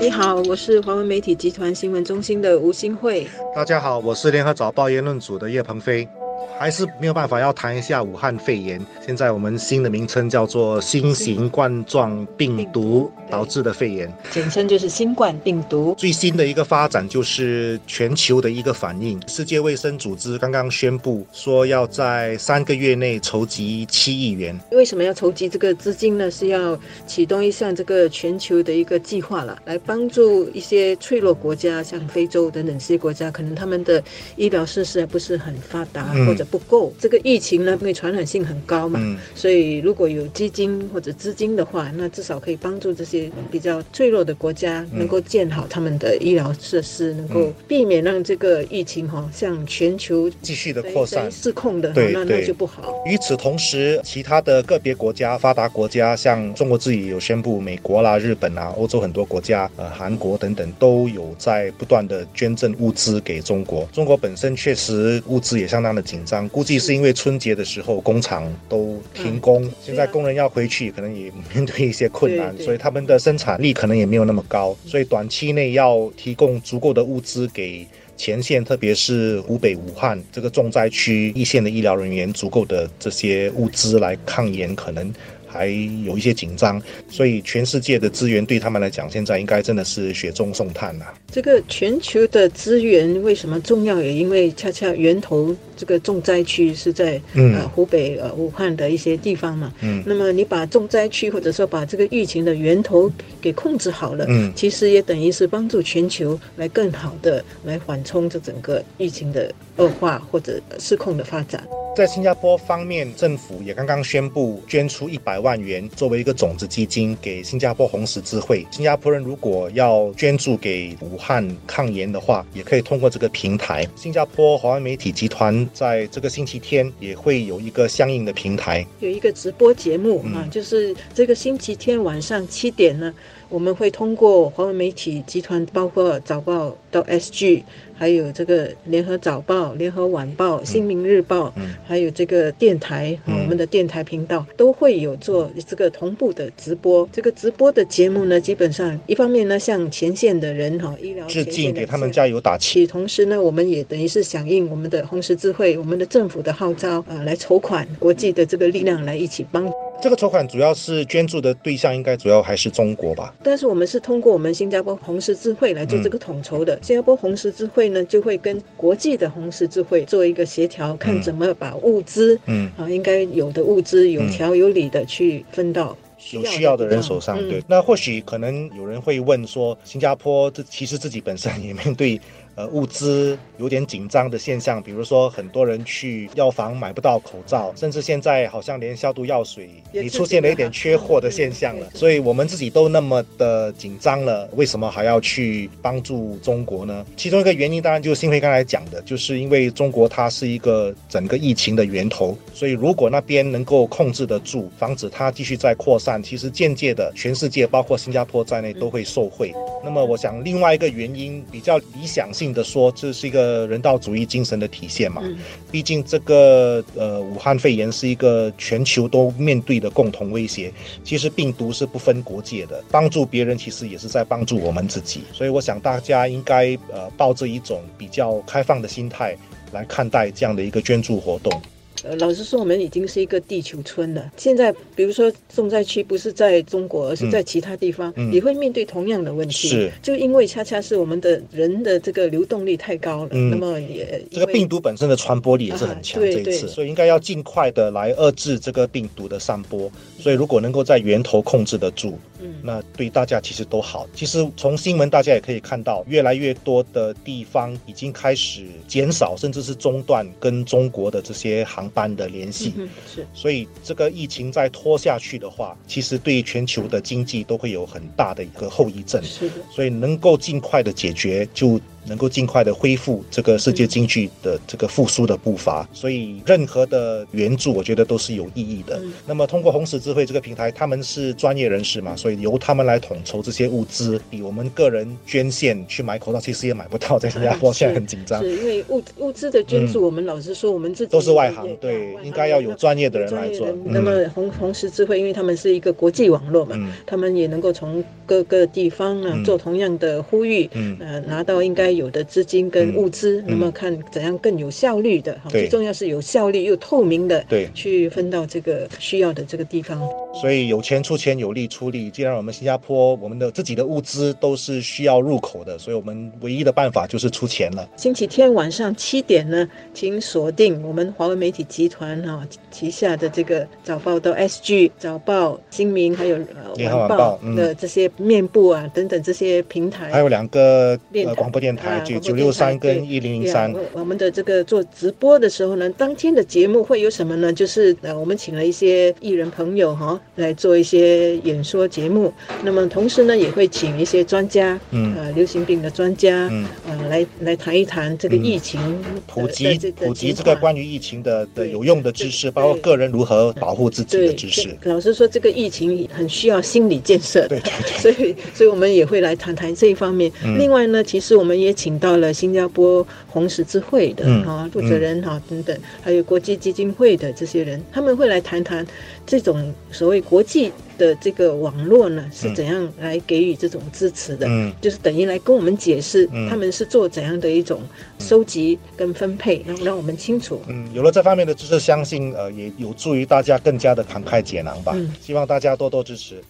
你好，我是华文媒体集团新闻中心的吴新慧。大家好，我是联合早报言论组的叶鹏飞。还是没有办法，要谈一下武汉肺炎。现在我们新的名称叫做新型冠状病毒导致的肺炎，简称就是新冠病毒。最新的一个发展就是全球的一个反应。世界卫生组织刚刚宣布说，要在三个月内筹集七亿元。为什么要筹集这个资金呢？是要启动一项这个全球的一个计划了，来帮助一些脆弱国家，像非洲等等这些国家，可能他们的医疗设施还不是很发达，或者不够，这个疫情呢，因为传染性很高嘛，所以如果有基金或者资金的话，那至少可以帮助这些比较脆弱的国家能够建好他们的医疗设施，能够避免让这个疫情哈向全球继续的扩散失控的，对那那就不好。与此同时，其他的个别国家、发达国家，像中国自己有宣布，美国啦、日本啦、欧洲很多国家、呃韩国等等，都有在不断的捐赠物资给中国。中国本身确实物资也相当的紧张。估计是因为春节的时候工厂都停工，现在工人要回去，可能也面对一些困难，所以他们的生产力可能也没有那么高，所以短期内要提供足够的物资给前线，特别是湖北武汉这个重灾区一线的医疗人员，足够的这些物资来抗炎，可能。还有一些紧张，所以全世界的资源对他们来讲，现在应该真的是雪中送炭了。这个全球的资源为什么重要？也因为恰恰源头这个重灾区是在呃湖北呃武汉的一些地方嘛。嗯。那么你把重灾区或者说把这个疫情的源头给控制好了，嗯，其实也等于是帮助全球来更好的来缓冲这整个疫情的恶化或者失控的发展。在新加坡方面，政府也刚刚宣布捐出一百万元作为一个种子基金给新加坡红十字会。新加坡人如果要捐助给武汉抗炎的话，也可以通过这个平台。新加坡华文媒体集团在这个星期天也会有一个相应的平台，有一个直播节目啊，就是这个星期天晚上七点呢。我们会通过华文媒体集团，包括早报到 SG，还有这个联合早报、联合晚报、新民日报，还有这个电台，我们的电台频道都会有做这个同步的直播。这个直播的节目呢，基本上一方面呢，向前线的人哈，医疗致敬，给他们加油打气；同时呢，我们也等于是响应我们的红十字会、我们的政府的号召啊，来筹款，国际的这个力量来一起帮。这个筹款主要是捐助的对象，应该主要还是中国吧？但是我们是通过我们新加坡红十字会来做这个统筹的。新加坡红十字会呢，就会跟国际的红十字会做一个协调，看怎么把物资，嗯，啊，应该有的物资有条有理的去分到有需要的人手上。对，那或许可能有人会问说，新加坡这其实自己本身也面对。呃，物资有点紧张的现象，比如说很多人去药房买不到口罩，甚至现在好像连消毒药水也出现了一点缺货的现象了。所以我们自己都那么的紧张了，为什么还要去帮助中国呢？其中一个原因当然就是新辉刚才讲的，就是因为中国它是一个整个疫情的源头，所以如果那边能够控制得住，防止它继续再扩散，其实间接的全世界包括新加坡在内都会受惠。那么我想另外一个原因比较理想性。的说，这是一个人道主义精神的体现嘛？毕竟这个呃，武汉肺炎是一个全球都面对的共同威胁。其实病毒是不分国界的，帮助别人其实也是在帮助我们自己。所以我想大家应该呃，抱着一种比较开放的心态来看待这样的一个捐助活动。呃，老实说，我们已经是一个地球村了。现在，比如说重灾区不是在中国，而是在其他地方，也会面对同样的问题。是，就因为恰恰是我们的人的这个流动力太高了，那么也这个病毒本身的传播力也是很强。这一次，所以应该要尽快的来遏制这个病毒的散播。所以，如果能够在源头控制得住。那对大家其实都好。其实从新闻大家也可以看到，越来越多的地方已经开始减少，甚至是中断跟中国的这些航班的联系。是，所以这个疫情再拖下去的话，其实对全球的经济都会有很大的一个后遗症。是的，所以能够尽快的解决，就能够尽快的恢复这个世界经济的这个复苏的步伐。所以任何的援助，我觉得都是有意义的。那么通过红十字会这个平台，他们是专业人士嘛，所以由他们来统筹这些物资，比我们个人捐献去买口罩，其实也买不到，在新加坡现在很紧张。是因为物物资的捐助，我们老实说，我们自己都是外行，对，应该要有专业的人来做。那么红红十字会，因为他们是一个国际网络嘛，他们也能够从各个地方呢做同样的呼吁，呃，拿到应该有的资金跟物资，那么看怎样更有效率的，最重要是有效率又透明的，对，去分到这个需要的这个地方。所以有钱出钱，有力出力。既然我们新加坡我们的自己的物资都是需要入口的，所以我们唯一的办法就是出钱了。星期天晚上七点呢，请锁定我们华为媒体集团哈旗下的这个早报到 SG 早报、新民还有晚报的这些面部啊等等这些平台，还有两个呃广播电台，就九六三跟一零零三。我们的这个做直播的时候呢，当天的节目会有什么呢？就是呃，我们请了一些艺人朋友哈。来做一些演说节目，那么同时呢，也会请一些专家，嗯，呃，流行病的专家，嗯，呃，来来谈一谈这个疫情普及普及这个关于疫情的的有用的知识，包括个人如何保护自己的知识。老实说，这个疫情很需要心理建设，对对对，所以所以我们也会来谈谈这一方面。另外呢，其实我们也请到了新加坡红十字会的啊负责人哈等等，还有国际基金会的这些人，他们会来谈谈这种所谓。国际的这个网络呢，是怎样来给予这种支持的？嗯，就是等于来跟我们解释，他们是做怎样的一种收集跟分配，让让我们清楚。嗯，有了这方面的知识，相信呃也有助于大家更加的慷慨解囊吧。希望大家多多支持。